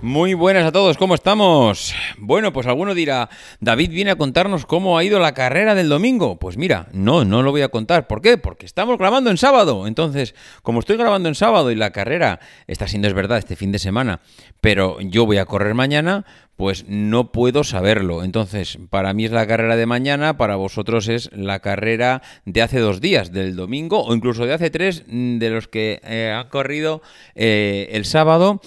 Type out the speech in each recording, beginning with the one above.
Muy buenas a todos, ¿cómo estamos? Bueno, pues alguno dirá, David viene a contarnos cómo ha ido la carrera del domingo. Pues mira, no, no lo voy a contar. ¿Por qué? Porque estamos grabando en sábado. Entonces, como estoy grabando en sábado y la carrera está siendo es verdad este fin de semana, pero yo voy a correr mañana, pues no puedo saberlo. Entonces, para mí es la carrera de mañana, para vosotros es la carrera de hace dos días, del domingo o incluso de hace tres, de los que eh, han corrido eh, el sábado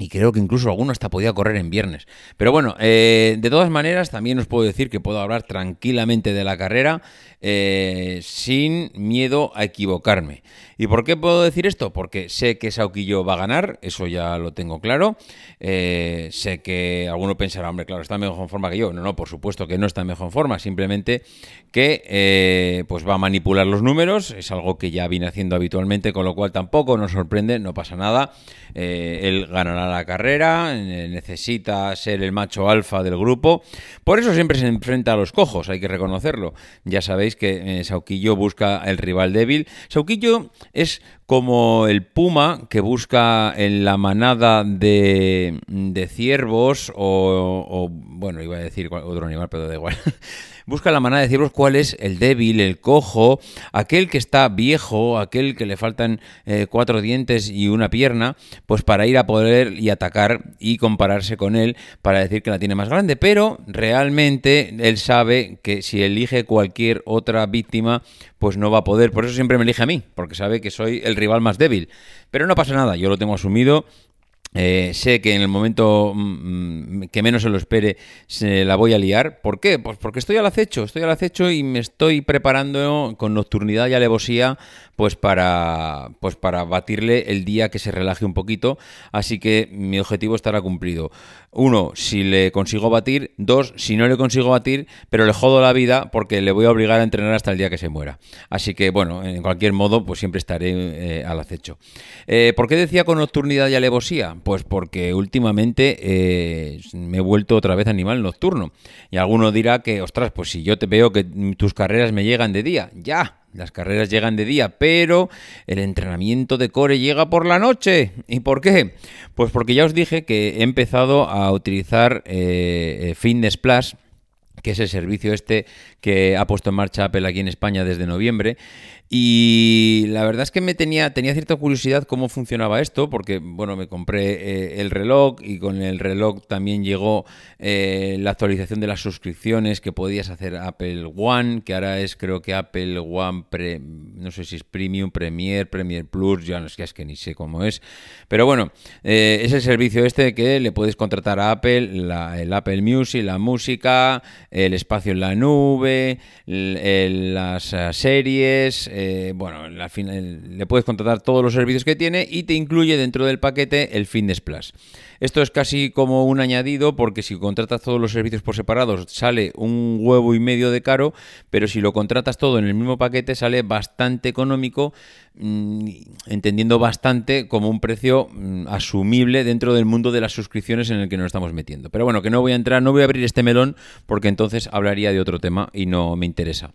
y creo que incluso alguno hasta podía correr en viernes. Pero bueno, eh, de todas maneras, también os puedo decir que puedo hablar tranquilamente de la carrera eh, sin miedo a equivocarme. ¿Y por qué puedo decir esto? Porque sé que Sauquillo va a ganar, eso ya lo tengo claro. Eh, sé que alguno pensará, hombre, claro, está en mejor forma que yo. No, no, por supuesto que no está en mejor forma, simplemente que pues va a manipular los números, es algo que ya viene haciendo habitualmente, con lo cual tampoco nos sorprende, no pasa nada. él ganará la carrera, eh, necesita ser el macho alfa del grupo. Por eso siempre se enfrenta a los cojos, hay que reconocerlo. Ya sabéis que eh, Sauquillo busca el rival débil. Sauquillo es como el puma que busca en la manada de, de ciervos o, o, bueno, iba a decir otro animal, pero da igual. busca la manera de deciros cuál es el débil, el cojo, aquel que está viejo, aquel que le faltan eh, cuatro dientes y una pierna, pues para ir a poder y atacar y compararse con él para decir que la tiene más grande. Pero realmente él sabe que si elige cualquier otra víctima, pues no va a poder. Por eso siempre me elige a mí, porque sabe que soy el rival más débil. Pero no pasa nada, yo lo tengo asumido eh, sé que en el momento mm, mm, que menos se lo espere se la voy a liar. ¿Por qué? Pues porque estoy al acecho, estoy al acecho y me estoy preparando con nocturnidad y alevosía pues para, pues para batirle el día que se relaje un poquito. Así que mi objetivo estará cumplido. Uno, si le consigo batir. Dos, si no le consigo batir, pero le jodo la vida porque le voy a obligar a entrenar hasta el día que se muera. Así que, bueno, en cualquier modo, pues siempre estaré eh, al acecho. Eh, ¿Por qué decía con nocturnidad y alevosía? Pues porque últimamente eh, me he vuelto otra vez animal nocturno. Y alguno dirá que, ostras, pues si yo te veo que tus carreras me llegan de día, ya, las carreras llegan de día, pero el entrenamiento de core llega por la noche. ¿Y por qué? Pues porque ya os dije que he empezado a utilizar eh, eh Fitness Plus que es el servicio este que ha puesto en marcha Apple aquí en España desde noviembre y la verdad es que me tenía, tenía cierta curiosidad cómo funcionaba esto, porque bueno, me compré eh, el reloj y con el reloj también llegó eh, la actualización de las suscripciones que podías hacer Apple One, que ahora es creo que Apple One, no sé si es Premium, Premier, Premier Plus, ya no es que, es que ni sé cómo es. Pero bueno, eh, es el servicio este que le puedes contratar a Apple, el Apple Music, la música, el espacio en la nube, las series eh, bueno, al final le puedes contratar todos los servicios que tiene y te incluye dentro del paquete el Fitness Plus. Esto es casi como un añadido porque si contratas todos los servicios por separados sale un huevo y medio de caro, pero si lo contratas todo en el mismo paquete sale bastante económico, entendiendo bastante como un precio mm, asumible dentro del mundo de las suscripciones en el que nos estamos metiendo. Pero bueno, que no voy a entrar, no voy a abrir este melón porque entonces hablaría de otro tema y no me interesa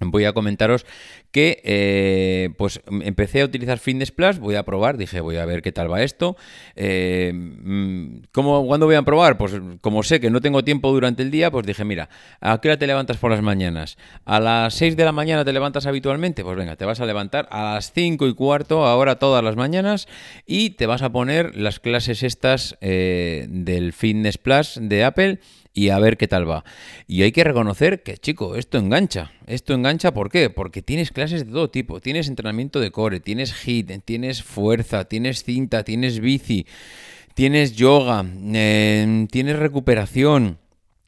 voy a comentaros que eh, pues empecé a utilizar Fitness Plus, voy a probar, dije voy a ver qué tal va esto. Eh, mm, ¿cómo, ¿Cuándo voy a probar? Pues como sé que no tengo tiempo durante el día, pues dije, mira, ¿a qué hora te levantas por las mañanas? ¿A las 6 de la mañana te levantas habitualmente? Pues venga, te vas a levantar a las 5 y cuarto, ahora todas las mañanas, y te vas a poner las clases estas eh, del Fitness Plus de Apple y a ver qué tal va. Y hay que reconocer que, chico, esto engancha. Esto engancha, ¿por qué? Porque tienes clases de todo tipo. Tienes entrenamiento de core, tienes hit, tienes fuerza, tienes cinta, tienes bici, tienes yoga, eh, tienes recuperación,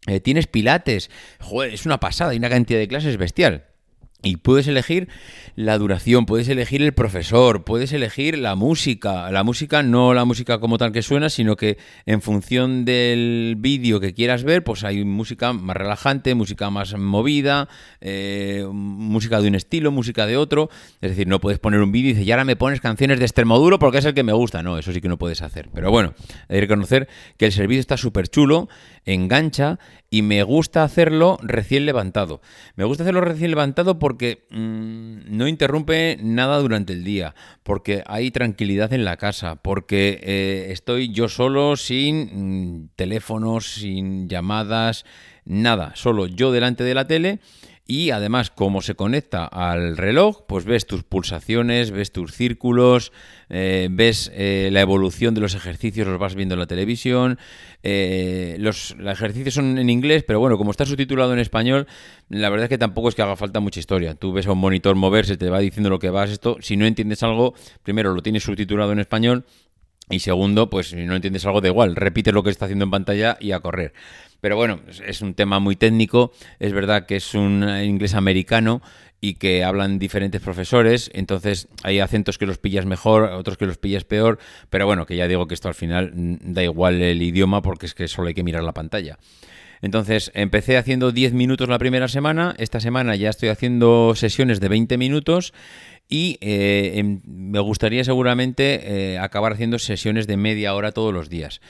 eh, tienes pilates. Joder, es una pasada, hay una cantidad de clases bestial. Y puedes elegir la duración, puedes elegir el profesor, puedes elegir la música. La música, no la música como tal que suena, sino que en función del vídeo que quieras ver, pues hay música más relajante, música más movida, eh, música de un estilo, música de otro. Es decir, no puedes poner un vídeo y decir, y ahora me pones canciones de Extremoduro porque es el que me gusta. No, eso sí que no puedes hacer. Pero bueno, hay que reconocer que el servicio está súper chulo, engancha y me gusta hacerlo recién levantado. Me gusta hacerlo recién levantado porque mm, no interrumpe nada durante el día, porque hay tranquilidad en la casa, porque eh, estoy yo solo sin mm, teléfonos, sin llamadas, nada, solo yo delante de la tele y además, como se conecta al reloj, pues ves tus pulsaciones, ves tus círculos, eh, ves eh, la evolución de los ejercicios, los vas viendo en la televisión. Eh, los, ejercicios son en inglés, pero bueno, como está subtitulado en español, la verdad es que tampoco es que haga falta mucha historia. Tú ves a un monitor moverse, te va diciendo lo que vas esto. Si no entiendes algo, primero lo tienes subtitulado en español y segundo, pues si no entiendes algo, da igual, repite lo que está haciendo en pantalla y a correr. Pero bueno, es un tema muy técnico. Es verdad que es un inglés americano y que hablan diferentes profesores, entonces hay acentos que los pillas mejor, otros que los pillas peor, pero bueno, que ya digo que esto al final mm, da igual el idioma porque es que solo hay que mirar la pantalla. Entonces, empecé haciendo 10 minutos la primera semana, esta semana ya estoy haciendo sesiones de 20 minutos y eh, em, me gustaría seguramente eh, acabar haciendo sesiones de media hora todos los días.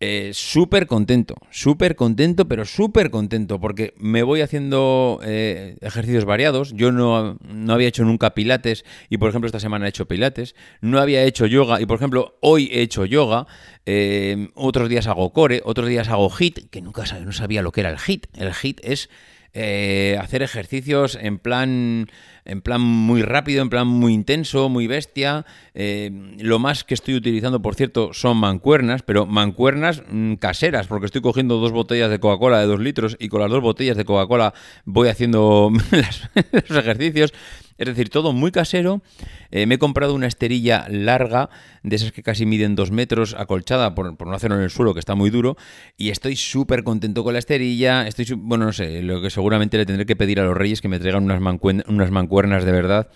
Eh, súper contento, súper contento, pero súper contento, porque me voy haciendo eh, ejercicios variados. Yo no, no, había hecho nunca pilates y, por ejemplo, esta semana he hecho pilates. No había hecho yoga y, por ejemplo, hoy he hecho yoga. Eh, otros días hago core, otros días hago hit, que nunca no sabía lo que era el hit. El hit es hacer ejercicios en plan en plan muy rápido, en plan muy intenso, muy bestia. Eh, lo más que estoy utilizando, por cierto, son mancuernas, pero mancuernas mm, caseras, porque estoy cogiendo dos botellas de Coca-Cola de dos litros y con las dos botellas de Coca-Cola voy haciendo los ejercicios. Es decir, todo muy casero. Eh, me he comprado una esterilla larga, de esas que casi miden dos metros, acolchada, por, no hacerlo en el suelo, que está muy duro. Y estoy súper contento con la esterilla. Estoy, bueno, no sé, lo que seguramente le tendré que pedir a los reyes que me traigan unas, mancuernas de verdad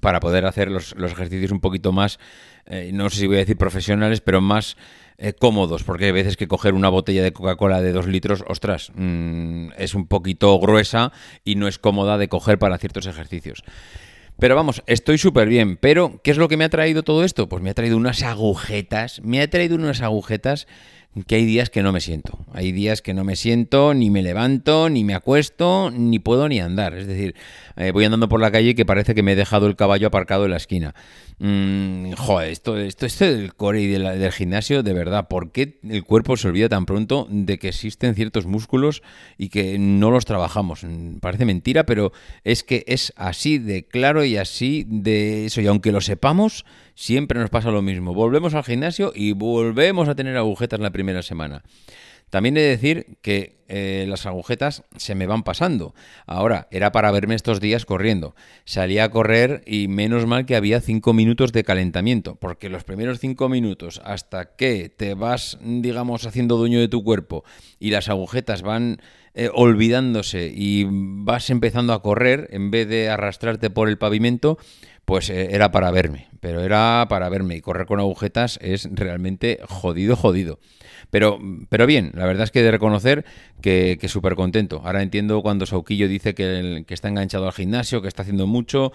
para poder hacer los, ejercicios un poquito más, eh, no sé si voy a decir profesionales, pero más eh, cómodos, porque hay veces que coger una botella de Coca-Cola de dos litros, ostras, mm, es un poquito gruesa y no es cómoda de coger para ciertos ejercicios. Pero vamos, estoy súper bien. Pero, ¿qué es lo que me ha traído todo esto? Pues me ha traído unas agujetas. Me ha traído unas agujetas que hay días que no me siento. Hay días que no me siento, ni me levanto, ni me acuesto, ni puedo ni andar. Es decir, eh, voy andando por la calle y que parece que me he dejado el caballo aparcado en la esquina. Mm, joder, esto, esto, esto del core y del gimnasio, de verdad, ¿por qué el cuerpo se olvida tan pronto de que existen ciertos músculos y que no los trabajamos? Mm, parece mentira, pero es que es así de claro y así de eso. Y aunque lo sepamos, siempre nos pasa lo mismo. Volvemos al gimnasio y volvemos a tener agujetas la primera semana. También he de decir que eh, las agujetas se me van pasando. Ahora, era para verme estos días corriendo. Salí a correr y menos mal que había cinco minutos de calentamiento, porque los primeros cinco minutos hasta que te vas, digamos, haciendo dueño de tu cuerpo y las agujetas van eh, olvidándose y vas empezando a correr en vez de arrastrarte por el pavimento, pues eh, era para verme, pero era para verme y correr con agujetas es realmente jodido, jodido. Pero, pero bien, la verdad es que de reconocer que, que súper contento. Ahora entiendo cuando Sauquillo dice que, que está enganchado al gimnasio, que está haciendo mucho.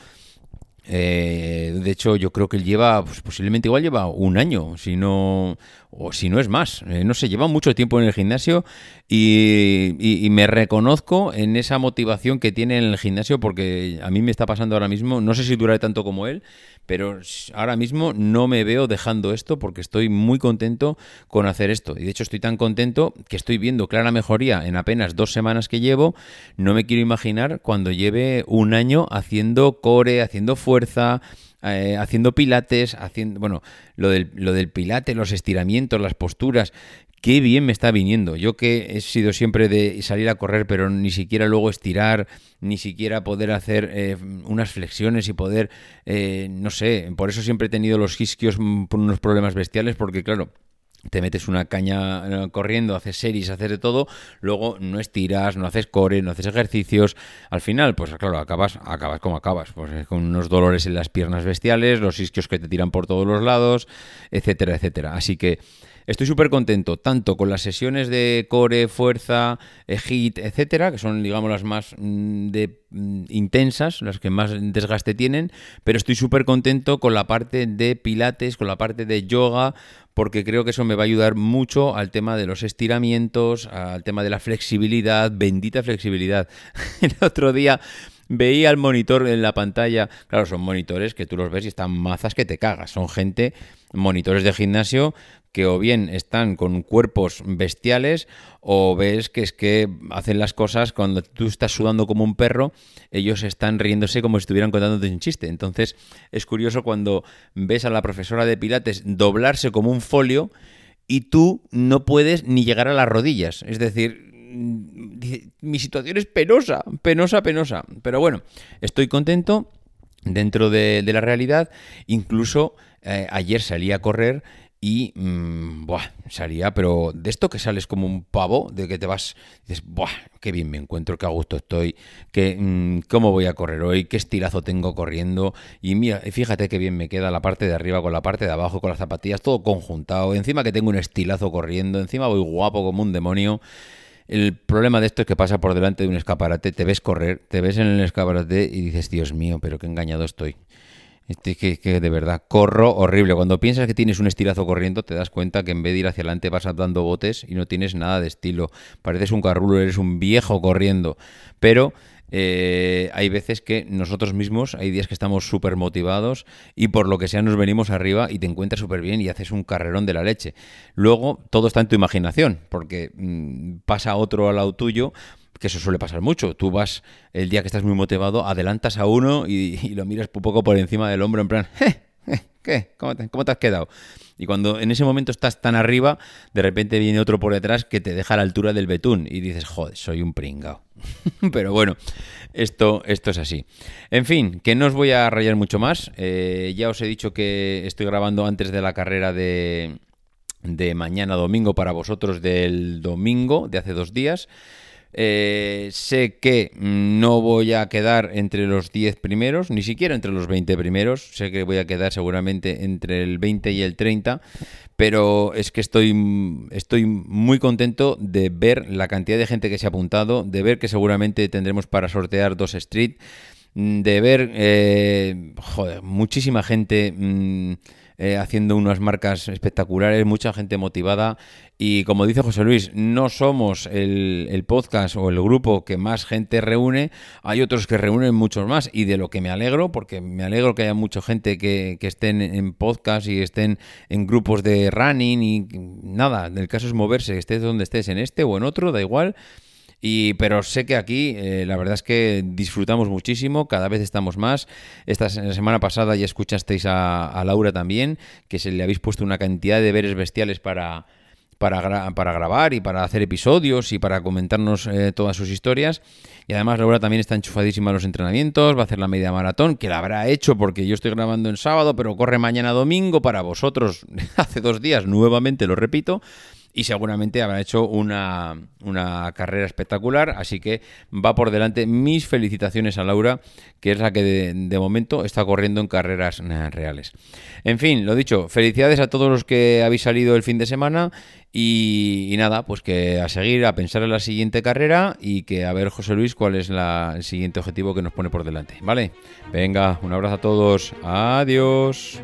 Eh, de hecho, yo creo que él lleva, pues, posiblemente igual lleva un año, si no, o si no es más. Eh, no sé, lleva mucho tiempo en el gimnasio y, y, me reconozco en esa motivación que tiene en el gimnasio porque a mí me está pasando ahora mismo, no sé si duraré tanto como él, pero ahora mismo no me veo dejando esto porque estoy muy contento con hacer esto. Y de hecho estoy tan contento que estoy viendo clara mejoría en apenas dos semanas que llevo. No me quiero imaginar cuando lleve un año haciendo core, haciendo fuerza, eh, haciendo pilates, haciendo, bueno, lo del, lo del pilate, los estiramientos, las posturas, qué bien me está viniendo. Yo que he sido siempre de salir a correr, pero ni siquiera luego estirar, ni siquiera poder hacer eh, unas flexiones y poder, eh, no sé, por eso siempre he tenido los isquios por unos problemas bestiales, porque claro, te metes una caña eh, corriendo, haces series, haces de todo, luego no estiras, no haces core, no haces ejercicios. Al final, pues claro, acabas, acabas como acabas, pues con unos dolores en las piernas bestiales, los isquios que te tiran por todos los lados, etcétera, etcétera. Así que Estoy súper contento, tanto con las sesiones de core, fuerza, eh, hit, etcétera, que son, digamos, las más mm, de, mm, intensas, las que más desgaste tienen, pero estoy súper contento con la parte de pilates, con la parte de yoga, porque creo que eso me va a ayudar mucho al tema de los estiramientos, al tema de la flexibilidad, bendita flexibilidad. El otro día veía el monitor en la pantalla. Claro, son monitores que tú los ves y están mazas que te cagas. Son gente, monitores de gimnasio que o bien están con cuerpos bestiales o ves que es que hacen las cosas cuando tú estás sudando como un perro, ellos están riéndose como si estuvieran contándote un chiste. Entonces es curioso cuando ves a la profesora de Pilates doblarse como un folio y tú no puedes ni llegar a las rodillas. Es decir, mi situación es penosa, penosa, penosa. Pero bueno, estoy contento dentro de, la realidad. Incluso eh, ayer salí a correr y mmm, buah, salía, pero de esto que sales como un pavo, de que te vas, dices, buah, qué bien me encuentro, qué a gusto estoy, que, mm, cómo voy a correr hoy, qué estilazo tengo corriendo, y mira, fíjate qué bien me queda la parte de arriba con la parte de abajo, con las zapatillas, todo conjuntado, encima que tengo un estilazo corriendo, encima voy guapo como un demonio. El problema de esto es que pasa por delante de un escaparate, te ves correr, te ves en el escaparate y dices, Dios mío, pero qué engañado estoy. Este, que, que, de verdad, corro horrible. Cuando piensas que tienes un estirazo corriendo, te das cuenta que en vez de ir hacia adelante vas dando botes y no tienes nada de estilo. Pareces un carrulo, eres un viejo corriendo. Pero eh, hay veces que nosotros mismos, hay días que estamos súper motivados y por lo que sea nos venimos arriba y te encuentras súper bien y haces un carrerón de la leche. Luego todo está en tu imaginación, porque mm, pasa otro al lado tuyo que eso suele pasar mucho. Tú vas el día que estás muy motivado, adelantas a uno y, lo miras un poco por encima del hombro en plan, ¿qué? ¿Cómo te, ¿Cómo te, has quedado? Y cuando en ese momento estás tan arriba, de repente viene otro por detrás que te deja a la altura del betún y dices, joder, soy un pringao. Pero bueno, esto, esto es así. En fin, que no os voy a rayar mucho más. Eh, ya os he dicho que estoy grabando antes de la carrera de mañana domingo para vosotros del domingo, de hace dos días. Eh, sé que no voy a quedar entre los 10 primeros, ni siquiera entre los 20 primeros. Sé que voy a quedar seguramente entre el 20 y el 30. Pero es que estoy, estoy muy contento de ver la cantidad de gente que se ha apuntado, de ver que seguramente tendremos para sortear dos Street, de ver eh, muchísima gente. Mm, eh, haciendo unas marcas espectaculares, mucha gente motivada. Y como dice José Luis, no somos el, podcast o el grupo que más gente reúne, hay otros que reúnen muchos más. Y de lo que me alegro, porque me alegro que haya mucha gente que, que estén en podcast y estén en grupos de running y nada, el caso es moverse, estés donde estés, en este o en otro, da igual y, pero sé que aquí eh, la verdad es que disfrutamos muchísimo, cada vez estamos más. Esta semana pasada ya escuchasteis a, Laura también, que se le habéis puesto una cantidad de deberes bestiales para, para, para, grabar y para hacer episodios y para comentarnos eh, todas sus historias. Y además Laura también está enchufadísima a los entrenamientos, va a hacer la media maratón, que la habrá hecho porque yo estoy grabando en sábado, pero corre mañana domingo para vosotros hace dos días, nuevamente lo repito y seguramente habrá hecho una, carrera espectacular, así que va por delante mis felicitaciones a Laura, que es la que de, momento está corriendo en carreras eh, reales. En fin, lo dicho, felicidades a todos los que habéis salido el fin de semana y, nada, pues que a seguir, a pensar en la siguiente carrera y que a ver José Luis cuál es el siguiente objetivo que nos pone por delante, ¿vale? Venga, un abrazo a todos, adiós.